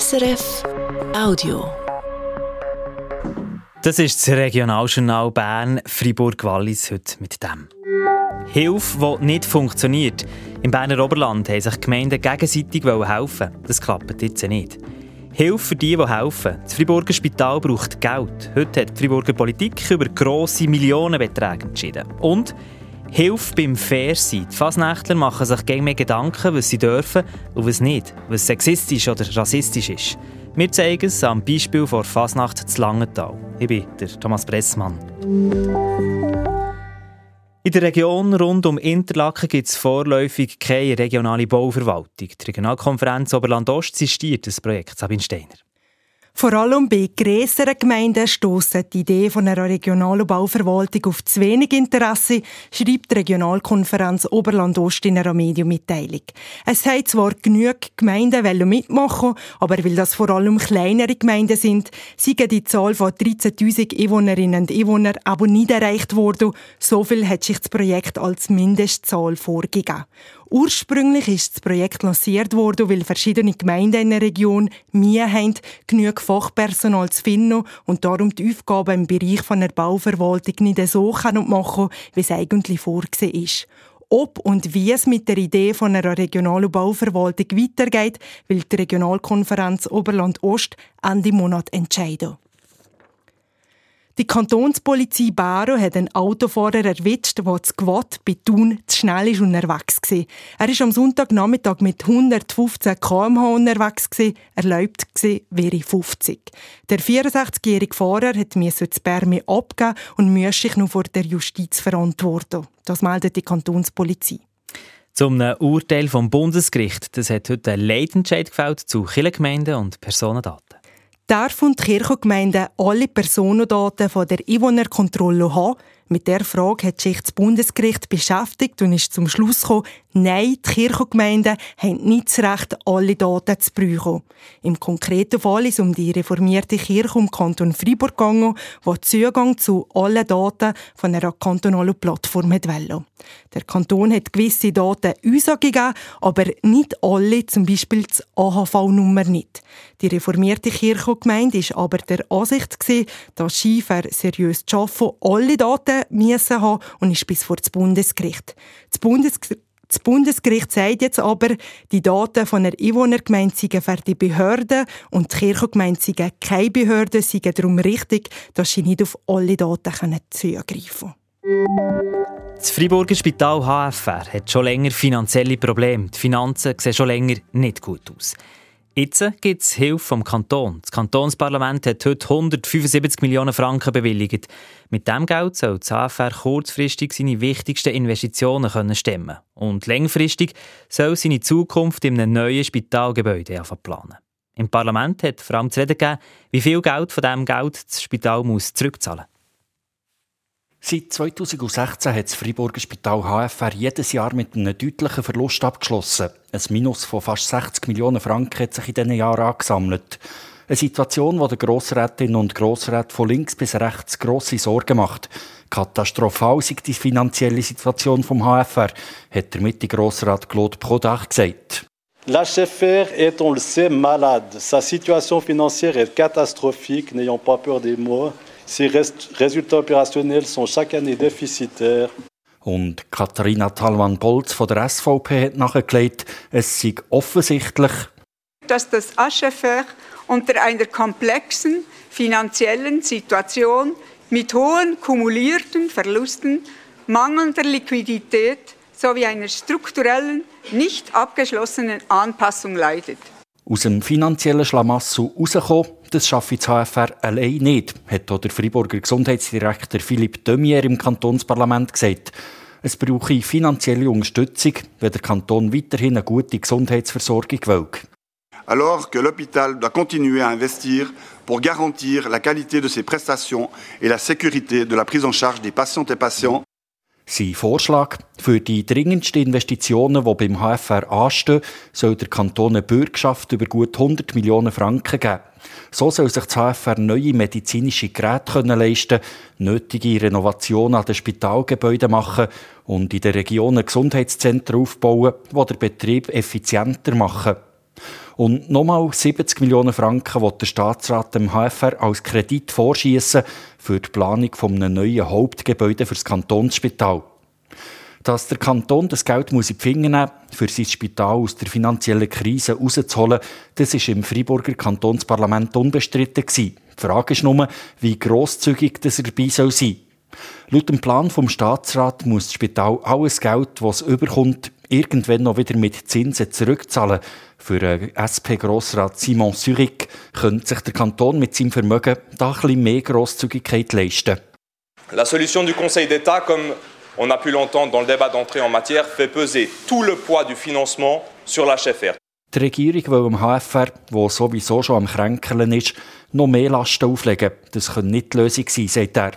SRF Audio. Das ist das Regionaljournal Bern Fribourg-Wallis heute mit dem. Hilfe, die nicht funktioniert. Im Berner Oberland haben sich Gemeinden gegenseitig helfen. Das klappt jetzt nicht. Hilfe für die, die helfen. Das Friburger Spital braucht Geld. Heute hat die Friburger Politik über grosse Millionenbeträge entschieden. Und Hilfe beim Fairsein. Die Fasnächtler machen sich gerne mehr Gedanken, was sie dürfen und was nicht, was sexistisch oder rassistisch ist. Wir zeigen es am Beispiel von Fasnacht zu Langenthal. Ich bin der Thomas Bressmann. In der Region rund um Interlaken gibt es vorläufig keine regionale Bauverwaltung. Die Regionalkonferenz Oberland-Ost sistiert das Projekt Sabine Steiner. Vor allem bei grösseren Gemeinden stossen die Idee von einer regionalen Bauverwaltung auf zu wenig Interesse, schreibt die Regionalkonferenz Oberland-Ost in einer Medienmitteilung. Es haben zwar genug Gemeinden mitmachen aber weil das vor allem kleinere Gemeinden sind, sei die Zahl von 13.000 Einwohnerinnen und Einwohnern aber nicht erreicht worden. So viel hat sich das Projekt als Mindestzahl vorgegeben. Ursprünglich ist das Projekt lanciert worden, weil verschiedene Gemeinden in der Region Mühe haben, genug Fachpersonal zu finden und darum die Aufgaben im Bereich von der Bauverwaltung nicht so machen können, wie es eigentlich vorgesehen ist. Ob und wie es mit der Idee von einer regionalen Bauverwaltung weitergeht, will die Regionalkonferenz Oberland-Ost Ende Monat entscheiden. Die Kantonspolizei Baro hat einen Autofahrer erwischt, der zu Gewott bei Thun zu schnell ist unterwegs war. Er war am Sonntagnachmittag mit 115 km/h unterwegs, erlaubt wäre 50. Der 64-jährige Fahrer musste das Permi abgeben und musste sich noch vor der Justiz verantworten. Das meldet die Kantonspolizei. Zum Urteil vom Bundesgericht. Das hat heute einen Leitentscheid gefällt zu Kirchengemeinden und Personendaten darf die Kirchengemeinde alle Personendaten von der Einwohnerkontrolle haben. Mit der Frage hat sich das Bundesgericht beschäftigt und ist zum Schluss gekommen, nein, die Kirchengemeinden haben nicht das Recht, alle Daten zu brauchen. Im konkreten Fall ist es um die reformierte Kirche im Kanton Freiburg gegangen, die Zugang zu allen Daten von einer kantonalen Plattform hat. Der Kanton hat gewisse Daten gegeben, aber nicht alle, zum Beispiel die AHV-Nummer nicht. Die reformierte Kirchengemeinde war aber der Ansicht, dass Schiefer seriös zu arbeiten alle Daten müssen haben und ist bis vor das Bundesgericht. Das Bundesgericht das Bundesgericht sagt jetzt aber, die Daten von einer Einwohnergemeinde seien für die Behörden und die Kirchengemeinde seien keine Behörde, seien darum richtig, dass sie nicht auf alle Daten zugreifen können. Das Freiburger Spital HFR hat schon länger finanzielle Probleme. Die Finanzen sehen schon länger nicht gut aus. Jetzt gibt es Hilfe vom Kanton. Das Kantonsparlament hat heute 175 Millionen Franken bewilligt. Mit dem Geld soll das HFR kurzfristig seine wichtigsten Investitionen können stemmen und langfristig soll seine Zukunft in einem neuen Spitalgebäude planen. Im Parlament hat vor allem zu reden gegeben, wie viel Geld von diesem Geld das Spital muss zurückzahlen muss. Seit 2016 hat das Freiburger Spital HFR jedes Jahr mit einem deutlichen Verlust abgeschlossen. Ein Minus von fast 60 Millionen Franken hat sich in diesen Jahren angesammelt. Eine Situation, die den Grossrätinnen und Grossräten von links bis rechts grosse Sorgen macht. Katastrophal sei die finanzielle Situation vom HFR, hat der Mitte-Grossrat Claude Prodach gesagt. L'HFR est, on le sait, malade. Sa situation financière est catastrophique, n'ayons pas peur des mots. Ces résultats opérationnels sont chaque année déficitaires. Und Katharina Talmann-Bolz von der SVP hat nachgelegt, es sei offensichtlich, dass das HFR unter einer komplexen finanziellen Situation mit hohen kumulierten Verlusten, mangelnder Liquidität sowie einer strukturellen, nicht abgeschlossenen Anpassung leidet. Aus dem finanziellen Schlamassel rauskommen, das schaffe das HFR allein nicht, hat auch der Freiburger Gesundheitsdirektor Philipp Demier im Kantonsparlament gesagt. Es brauche finanzielle Unterstützung, wenn der Kanton weiterhin eine gute Gesundheitsversorgung will. Alors que l'hôpital doit continuer à investir pour garantir la qualité de ses prestations et la sécurité de la prise en charge des patientes et patients, sein Vorschlag für die dringendsten Investitionen, die beim HFR anstehen, soll der Kanton eine Bürgschaft über gut 100 Millionen Franken geben. So soll sich das HFR neue medizinische Geräte können leisten, nötige Renovationen an den Spitalgebäuden machen und in den Regionen Gesundheitszentren aufbauen, die den Betrieb effizienter machen. Und nochmal 70 Millionen Franken will der Staatsrat dem HFR als Kredit vorschießen für die Planung von einem neuen Hauptgebäude für das Kantonsspital. Dass der Kanton das Geld muss in die Finger nehmen für sein Spital aus der finanziellen Krise rauszuholen, das ist im Freiburger Kantonsparlament unbestritten. Die Frage ist nur, wie grosszügig das dabei soll sein. Laut dem Plan vom Staatsrat muss das Spital alles Geld, das es überkommt, irgendwann noch wieder mit Zinsen zurückzahlen. Für SP-Grossrat Simon Zurich könnte sich der Kanton mit seinem Vermögen da ein bisschen mehr Grosszügigkeit leisten. La solution du Conseil d'État, comme on a pu l'entendre dans le débat d'entrée en matière, fait peser tout le poids du financement sur l'HFR. Die Regierung will dem HFR, wo sowieso schon am Kränkeln ist, noch mehr Lasten auflegen. Das könnte nicht die Lösung sein, sagt er.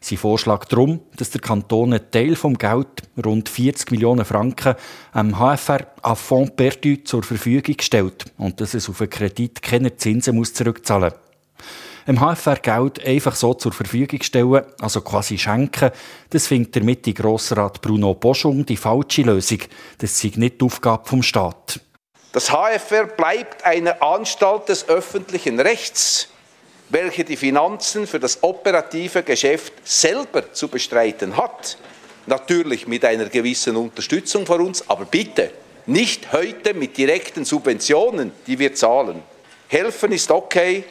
Sein Vorschlag darum, dass der Kanton einen Teil vom Geld, rund 40 Millionen Franken, am HFR à Fonds perdu zur Verfügung stellt und dass es auf einen Kredit keine Zinsen muss zurückzahlen muss dem HFR Geld einfach so zur Verfügung stellen, also quasi schenken, das findet der Mitte-Grossrat Bruno Boschung die falsche Lösung. Das sei nicht die Aufgabe vom Staat. Das HFR bleibt eine Anstalt des öffentlichen Rechts, welche die Finanzen für das operative Geschäft selber zu bestreiten hat. Natürlich mit einer gewissen Unterstützung von uns, aber bitte nicht heute mit direkten Subventionen, die wir zahlen. Helfen ist okay,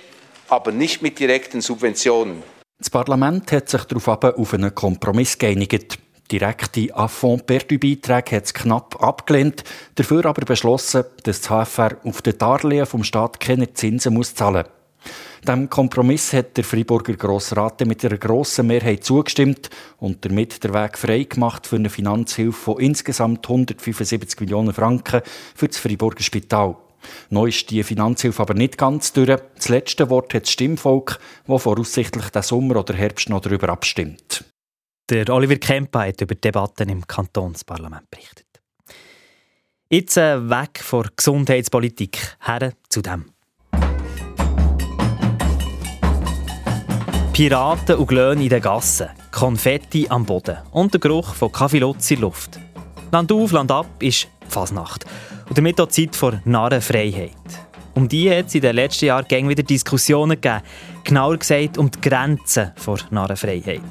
aber nicht mit direkten Subventionen. Das Parlament hat sich darauf auf einen Kompromiss geeinigt. Direkte Affront perdu beiträge hat es knapp abgelehnt, dafür aber beschlossen, dass das HFR auf den Darlehen vom Staat keine Zinsen muss zahlen muss. Dem Kompromiss hat der Freiburger Grossrat mit einer grossen Mehrheit zugestimmt und damit der Weg frei gemacht für eine Finanzhilfe von insgesamt 175 Millionen Franken für das Freiburger Spital. Neu ist die Finanzhilfe aber nicht ganz durch. Das letzte Wort hat das Stimmvolk, das voraussichtlich den Sommer oder Herbst noch darüber abstimmt. Der Oliver Kemper hat über Debatten im Kantonsparlament berichtet. Jetzt äh, weg von Gesundheitspolitik, her zu dem. Piraten und Glöhne in den Gassen, Konfetti am Boden und der Geruch von Kaffee in der Luft. Land auf, Land ab ist Fasnacht. Und damit auch Zeit vor Narrenfreiheit. Um die hat es in den letzten Jahren gäng wieder Diskussionen gegeben. Genauer gesagt um die Grenzen der Narrenfreiheit.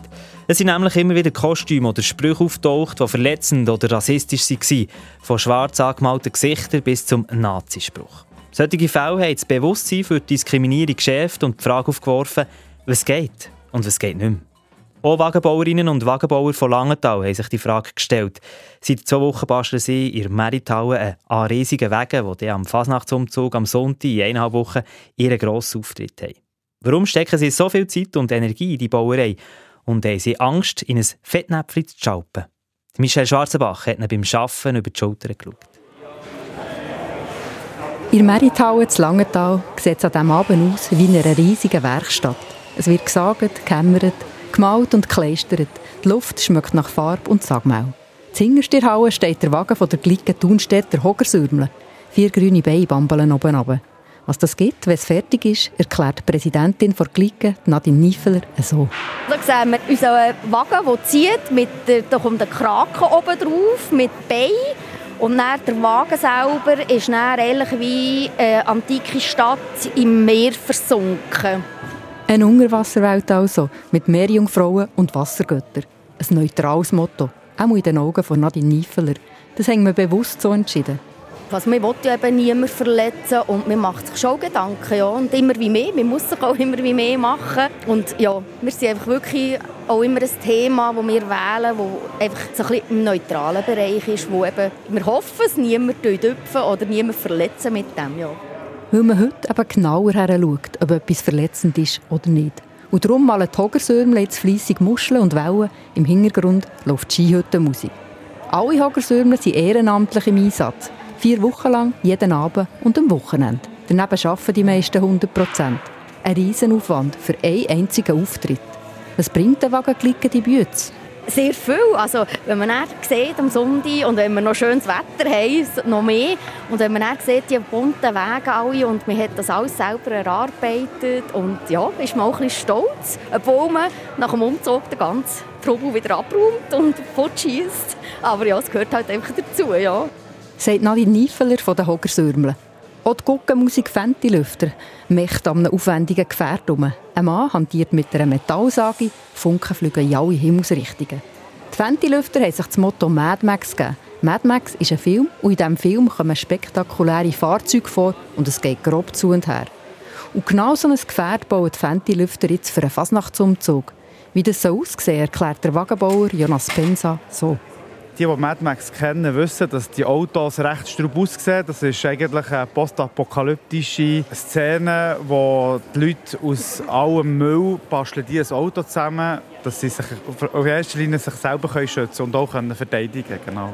Es sind nämlich immer wieder Kostüme oder Sprüche auftaucht, die verletzend oder rassistisch waren. Von schwarz angemalten Gesichtern bis zum Nazispruch. Solche Fälle haben das Bewusstsein für die Diskriminierung geschärft und die Frage aufgeworfen, was geht und was geht nicht mehr. Auch Wagenbauerinnen und Wagenbauer von Langenthal haben sich die Frage gestellt. Seit zwei Wochen basteln sie in Merithalle an riesigen Wegen, die am Fasnachtsumzug am Sonntag in eineinhalb Wochen ihren grossen Auftritt haben. Warum stecken sie so viel Zeit und Energie in die Bauerei und haben sie Angst, in ein Fettnäpfchen zu schalpen? Michel Schwarzenbach hat ihnen beim Arbeiten über die Schulter geschaut. In Merithalle zu Langenthal sieht es an diesem Abend aus wie in einer riesigen Werkstatt. Es wird gesagt, gehämmert, gemalt und gekleistert. Die Luft schmeckt nach Farbe und Sagmau. Zingerst der Halle steht der Wagen von der Glicke Thunstädter Hogersürmle. Vier grüne Beine bambeln oben runter. Was das gibt, wenn es fertig ist, erklärt die Präsidentin der Glicke, Nadine Niefeler, so. Da sehen wir unseren Wagen, der zieht, mit der, da kommt ein Kraken oben drauf, mit Beinen. Und dann der Wagen selber ist dann ähnlich wie eine antike Stadt im Meer versunken. Eine Unterwasserwelt also, mit Meerjungfrauen und Wassergöttern. Ein neutrales Motto, auch in den Augen von Nadine Niefeler. Das haben wir bewusst so entschieden. Was man will ja eben niemand verletzen und man macht sich schon Gedanken, ja, und immer wie mehr, man muss sich auch immer wie mehr machen und ja, wir sind einfach wirklich auch immer ein Thema, das wir wählen, das einfach so ein bisschen im neutralen Bereich ist, wo eben, wir hoffen, es niemand oder niemand verletzen mit dem, ja weil man heute eben genauer her schaut, ob etwas verletzend ist oder nicht. Und darum malen Hogersürmle jetzt fleissig Muscheln und Wellen. Im Hintergrund läuft Skihüttenmusik. Alle Hogersürmle sind ehrenamtlich im Einsatz. Vier Wochen lang, jeden Abend und am Wochenende. Daneben arbeiten die meisten 100 Prozent. Ein Riesenaufwand für einen einzigen Auftritt. Was bringt der Wagen die Bütze? Sehr viel. Also, wenn man dann sieht am Sonntag und wenn wir noch schönes Wetter haben, noch mehr. Und wenn man dann sieht, die bunten Wege alle und man hat das alles selber erarbeitet und ja, ist man auch ein bisschen stolz, obwohl man nach dem Umzug den ganzen Trubel wieder abräumt und fortschießt. Aber ja, es gehört halt einfach dazu, ja. Sagt Nadine Niefeler von den Hogersürmlen. Auch die Guckenmusik Fentilüfter macht an einem aufwendigen Gefährt um. Ein Mann hantiert mit einer Metallsage, Funken fliegen in alle Himmelsrichtungen. Die Fentilüfter haben sich das Motto Mad Max gegeben. Mad Max ist ein Film und in diesem Film kommen spektakuläre Fahrzeuge vor und es geht grob zu und her. Und genau so ein Gefährt bauen die Fentilüfter jetzt für einen Fasnachtsumzug. Wie das so aussieht, erklärt der Wagenbauer Jonas Pensa so. Die, die Mad Max kennen, wissen, dass die Autos recht straub aussehen. Das ist eigentlich eine postapokalyptische Szene, wo die Leute aus allem Müll basteln die ein Auto zusammen, dass sie sich auf erster Linie sich selber schützen und auch verteidigen können. Genau.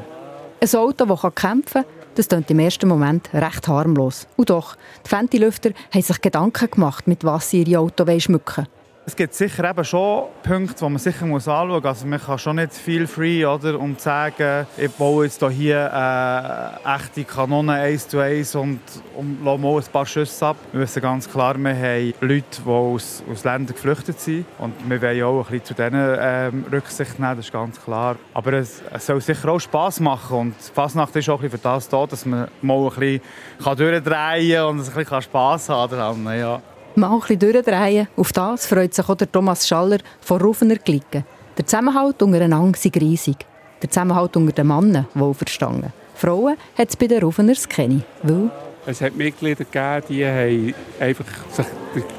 Ein Auto, das kämpfen kann, das klingt im ersten Moment recht harmlos. Und doch, die Fentilüfter haben sich Gedanken gemacht, mit was sie ihre Auto schmücken wollen. Es gibt sicher eben schon Punkte, die man sicher muss anschauen muss. Also man kann schon nicht viel free, oder, zu sagen, ich baue jetzt hier eine echte Kanone 1 zu 1 und, und lasse mal ein paar Schüsse ab. Wir wissen ganz klar, wir haben Leute, die aus, aus Ländern geflüchtet sind. Und wir wollen auch ein bisschen zu denen ähm, Rücksicht nehmen, das ist ganz klar. Aber es, es soll sicher auch Spass machen. Und die Fasnacht ist auch ein bisschen für das da, dass man mal ein bisschen durchdrehen kann und ein bisschen Spass haben kann. Ja mal ein bisschen durchdrehen. Auf das freut sich auch der Thomas Schaller von Rufener Glicken. Der Zusammenhalt untereinander ist riesig. Der Zusammenhalt unter den Männern wohl verstanden. Frauen hat es bei den Rufeners keine, weil es hat Mitglieder gegeben, die haben einfach sich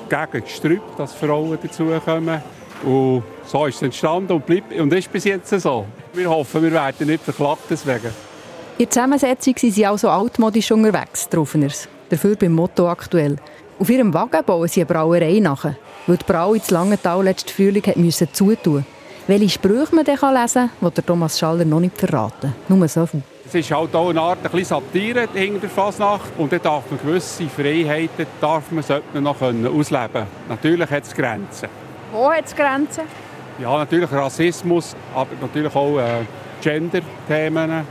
dagegen gestrübt, dass Frauen dazukommen. Und so ist es entstanden und, bleibt, und ist bis jetzt so. Wir hoffen, wir werden nicht verklagt deswegen. In der Zusammensetzung sind sie also altmodisch unterwegs, die Rufeners. Dafür beim Motto aktuell. Auf ihrem Wagen bauen sie eine Brauerei nach, weil die Brau in Langenthal letzten Frühling hat müssen zutun Welche Sprüche man dann lesen kann, die Thomas Schaller noch nicht verraten. Nur so viel. Es ist halt auch eine Art ein Satire hinter der Fasnacht. Und dann darf man gewisse Freiheiten darf man, sollte man noch ausleben können. Natürlich hat es Grenzen. Wo hat es Grenzen? Ja, natürlich Rassismus, aber natürlich auch äh, Gender-Themen.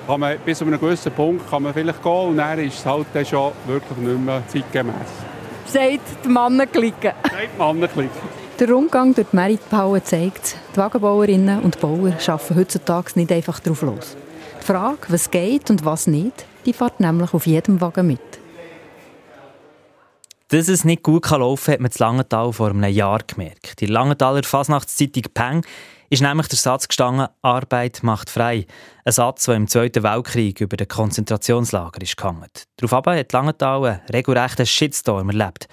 bis zu einem gewissen Punkt kann man vielleicht gehen und dann ist es halt dann schon wirklich nicht mehr zeitgemäß sagt die Männerklicke. Sagt Männerklicke. Der Rundgang durch die Meritpauen zeigt, die Wagenbauerinnen und Bauer arbeiten heutzutage nicht einfach drauf los. Die Frage, was geht und was nicht, die fährt nämlich auf jedem Wagen mit. Dass es nicht gut laufen kann, hat man in Langenthal vor einem Jahr gemerkt. Die Langenthaler Fasnachtszeitung Peng ist nämlich der Satz gestanden, Arbeit macht frei. Ein Satz, der im Zweiten Weltkrieg über den Konzentrationslager ist. Daraufhin hat Langenthal einen regelrechten Shitstorm erlebt.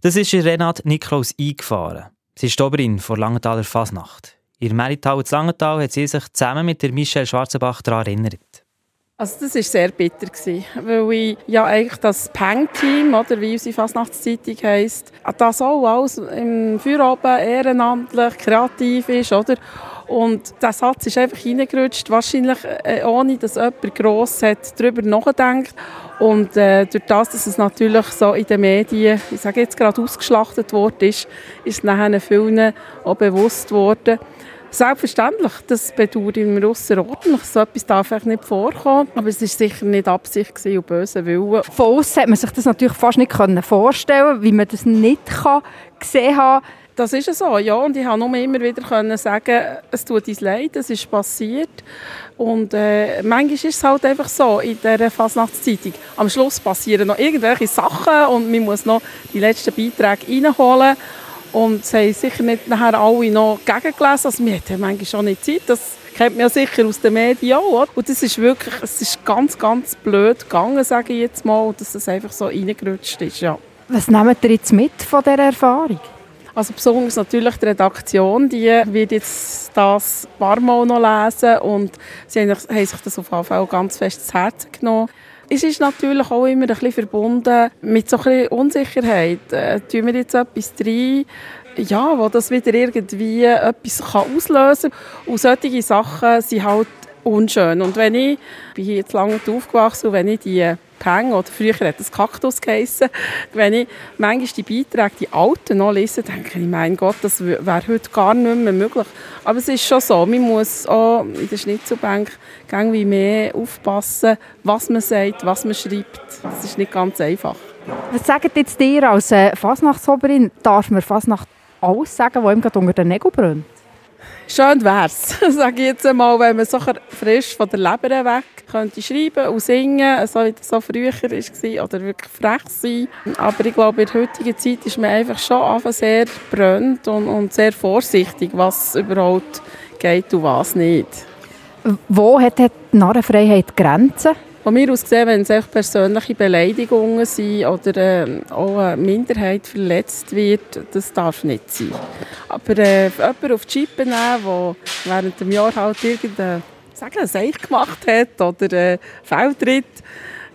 Das ist Renat Niklaus eingefahren. Sie ist Oberin vor Langenthaler Fasnacht. In Merital zu Langenthal hat sie sich zusammen mit der Michelle Schwarzenbach daran erinnert. Also das war sehr bitter, weil ich ja eigentlich das Peng-Team, oder wie unsere Fastnachtszeitung heisst, das auch alles im Feierabend ehrenamtlich, kreativ ist, oder? Und der Satz ist einfach reingerutscht, wahrscheinlich äh, ohne, dass jemand gross hat darüber nachgedacht. Und äh, durch das, dass es natürlich so in den Medien, ich sage jetzt gerade ausgeschlachtet worden ist, ist nachher vielen auch bewusst worden, Selbstverständlich, das bedauere ich mir außerordentlich. So etwas darf eigentlich nicht vorkommen. Aber es war sicher nicht Absicht und böse Wille. Von außen hat man sich das natürlich fast nicht vorstellen wie man das nicht kann gesehen kann. Das ist so, ja. Und ich konnte nur immer wieder können sagen, es tut uns leid, es ist passiert. Und äh, manchmal ist es halt einfach so in dieser Fasnachtszeitung. Am Schluss passieren noch irgendwelche Sachen und man muss noch die letzten Beiträge reinholen. Und sie haben sicher nicht nachher alle noch gegengelesen. Also wir hatten manchmal schon nicht Zeit. Das kennt man ja sicher aus den Medien auch. Und das ist wirklich, es ist ganz, ganz blöd gegangen, sage ich jetzt mal, dass es einfach so reingerutscht ist, ja. Was nehmt ihr jetzt mit von dieser Erfahrung? Also besonders natürlich die Redaktion, die wird jetzt das ein paar Mal noch lesen und sie haben sich das auf jeden Fall ganz fest zu Herzen genommen. Es ist natürlich auch immer ein bisschen verbunden mit so ein bisschen Unsicherheit. Äh, tun wir jetzt etwas rein, ja, wo das wieder irgendwie etwas kann auslösen kann. Und solche Sachen sind halt unschön. Und wenn ich, ich bin jetzt lange aufgewachsen, wenn ich die Peng, oder früher hat es Kaktus geheissen, wenn ich manchmal die Beiträge, die alten noch lese, denke ich, mein Gott, das wäre heute gar nicht mehr möglich. Aber es ist schon so, man muss auch in der Schnitzelbank wie mehr aufpassen, was man sagt, was man schreibt. Das ist nicht ganz einfach. Was sagt jetzt dir als äh, Fasnachtsoberin? Darf man Fasnacht alles sagen, was ihm gerade unter den Nägeln brennt? Schön wäre es, sage ich jetzt einmal, wenn man so frisch von der Leber weg könnte schreiben und singen, so wie das so früher war, oder wirklich frech sein. Aber ich glaube, in der heutigen Zeit ist man einfach schon sehr brennt und, und sehr vorsichtig, was überhaupt geht und was nicht. Wo hat die Narrenfreiheit Grenzen? Von mir aus gesehen, wenn es persönliche Beleidigungen sind oder äh, auch eine Minderheit verletzt wird, das darf nicht sein. Aber äh, jemanden auf die Chippe nehmen, der während dem Jahr halt irgendeinen sagen, Seich gemacht hat oder äh, Feldtritt.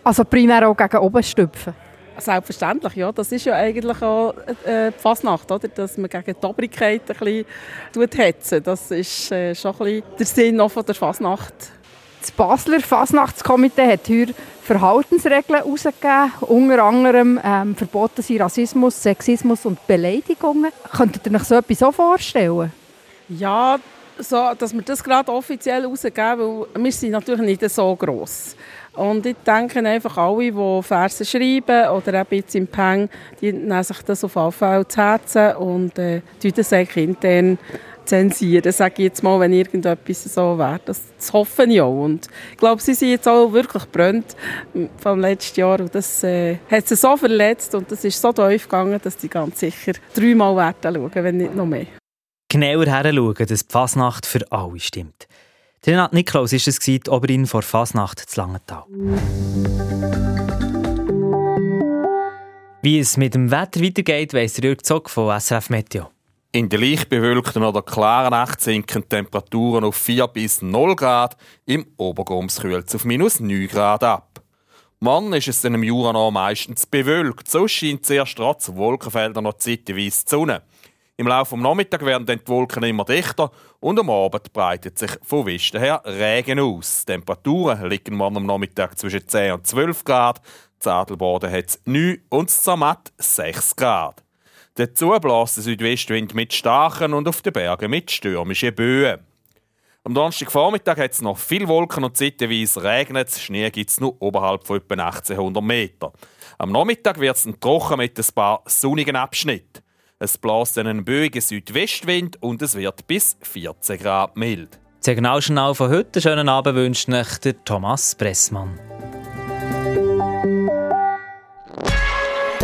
Also primär auch gegen oben stüpfen? Selbstverständlich, ja. Das ist ja eigentlich auch äh, die Fasnacht, oder? dass man gegen die Obrigkeit ein bisschen hetzen. Das ist äh, schon ein bisschen der Sinn auch von der Fasnacht. Das Basler Fasnachtskomitee hat hier Verhaltensregeln herausgegeben, unter anderem ähm, verboten sind Rassismus, Sexismus und Beleidigungen. Könntet ihr euch so etwas auch vorstellen? Ja, so, dass wir das gerade offiziell herausgeben, weil wir sind natürlich nicht so gross. Und ich denke einfach, alle, die Verse schreiben oder eben jetzt im Peng, die nehmen sich das auf jeden Fall zu Herzen und äh, das intern zensieren, sage ich jetzt mal, wenn irgendetwas so wäre. Das, das hoffe ich auch. Und ich glaube, sie sind jetzt auch wirklich brennt vom letzten Jahr und das äh, hat sie so verletzt und das ist so tief gegangen, dass die ganz sicher dreimal werden schauen, wenn nicht noch mehr. Genauer hinschauen, dass die Fasnacht für alle stimmt. Renate Niklaus war es, die Oberin vor Fasnacht zu Langenthal. Wie es mit dem Wetter weitergeht, weiss Jörg Zock von SRF Meteo. In der leicht bewölkten oder klaren Nacht sinken Temperaturen auf 4 bis 0 Grad, im Obergoms kühlt es auf minus 9 Grad ab. Morgen ist es in im Jura noch meistens bewölkt, so scheint zuerst trotz Wolkenfelder noch zeitweise die Sonne. Im Laufe des Nachmittags werden dann die Wolken immer dichter und am Abend breitet sich von Westen her Regen aus. Die Temperaturen liegen morgen am Nachmittag zwischen 10 und 12 Grad, in Adelboden hat es 9 und Zermatt 6 Grad. Der Südwestwind mit starken und auf den Bergen mit stürmischen Böen. Am Donnerstagvormittag hat es noch viele Wolken und zeitweise regnet Schnee gibt es nur oberhalb von etwa 1800 Meter. Am Nachmittag wird es trocken mit ein paar sonnigen Abschnitten. Es bläst einen böigen Südwestwind und es wird bis 14 Grad mild. Signaljournal von heute. Schönen Abend wünscht euch Thomas Pressmann.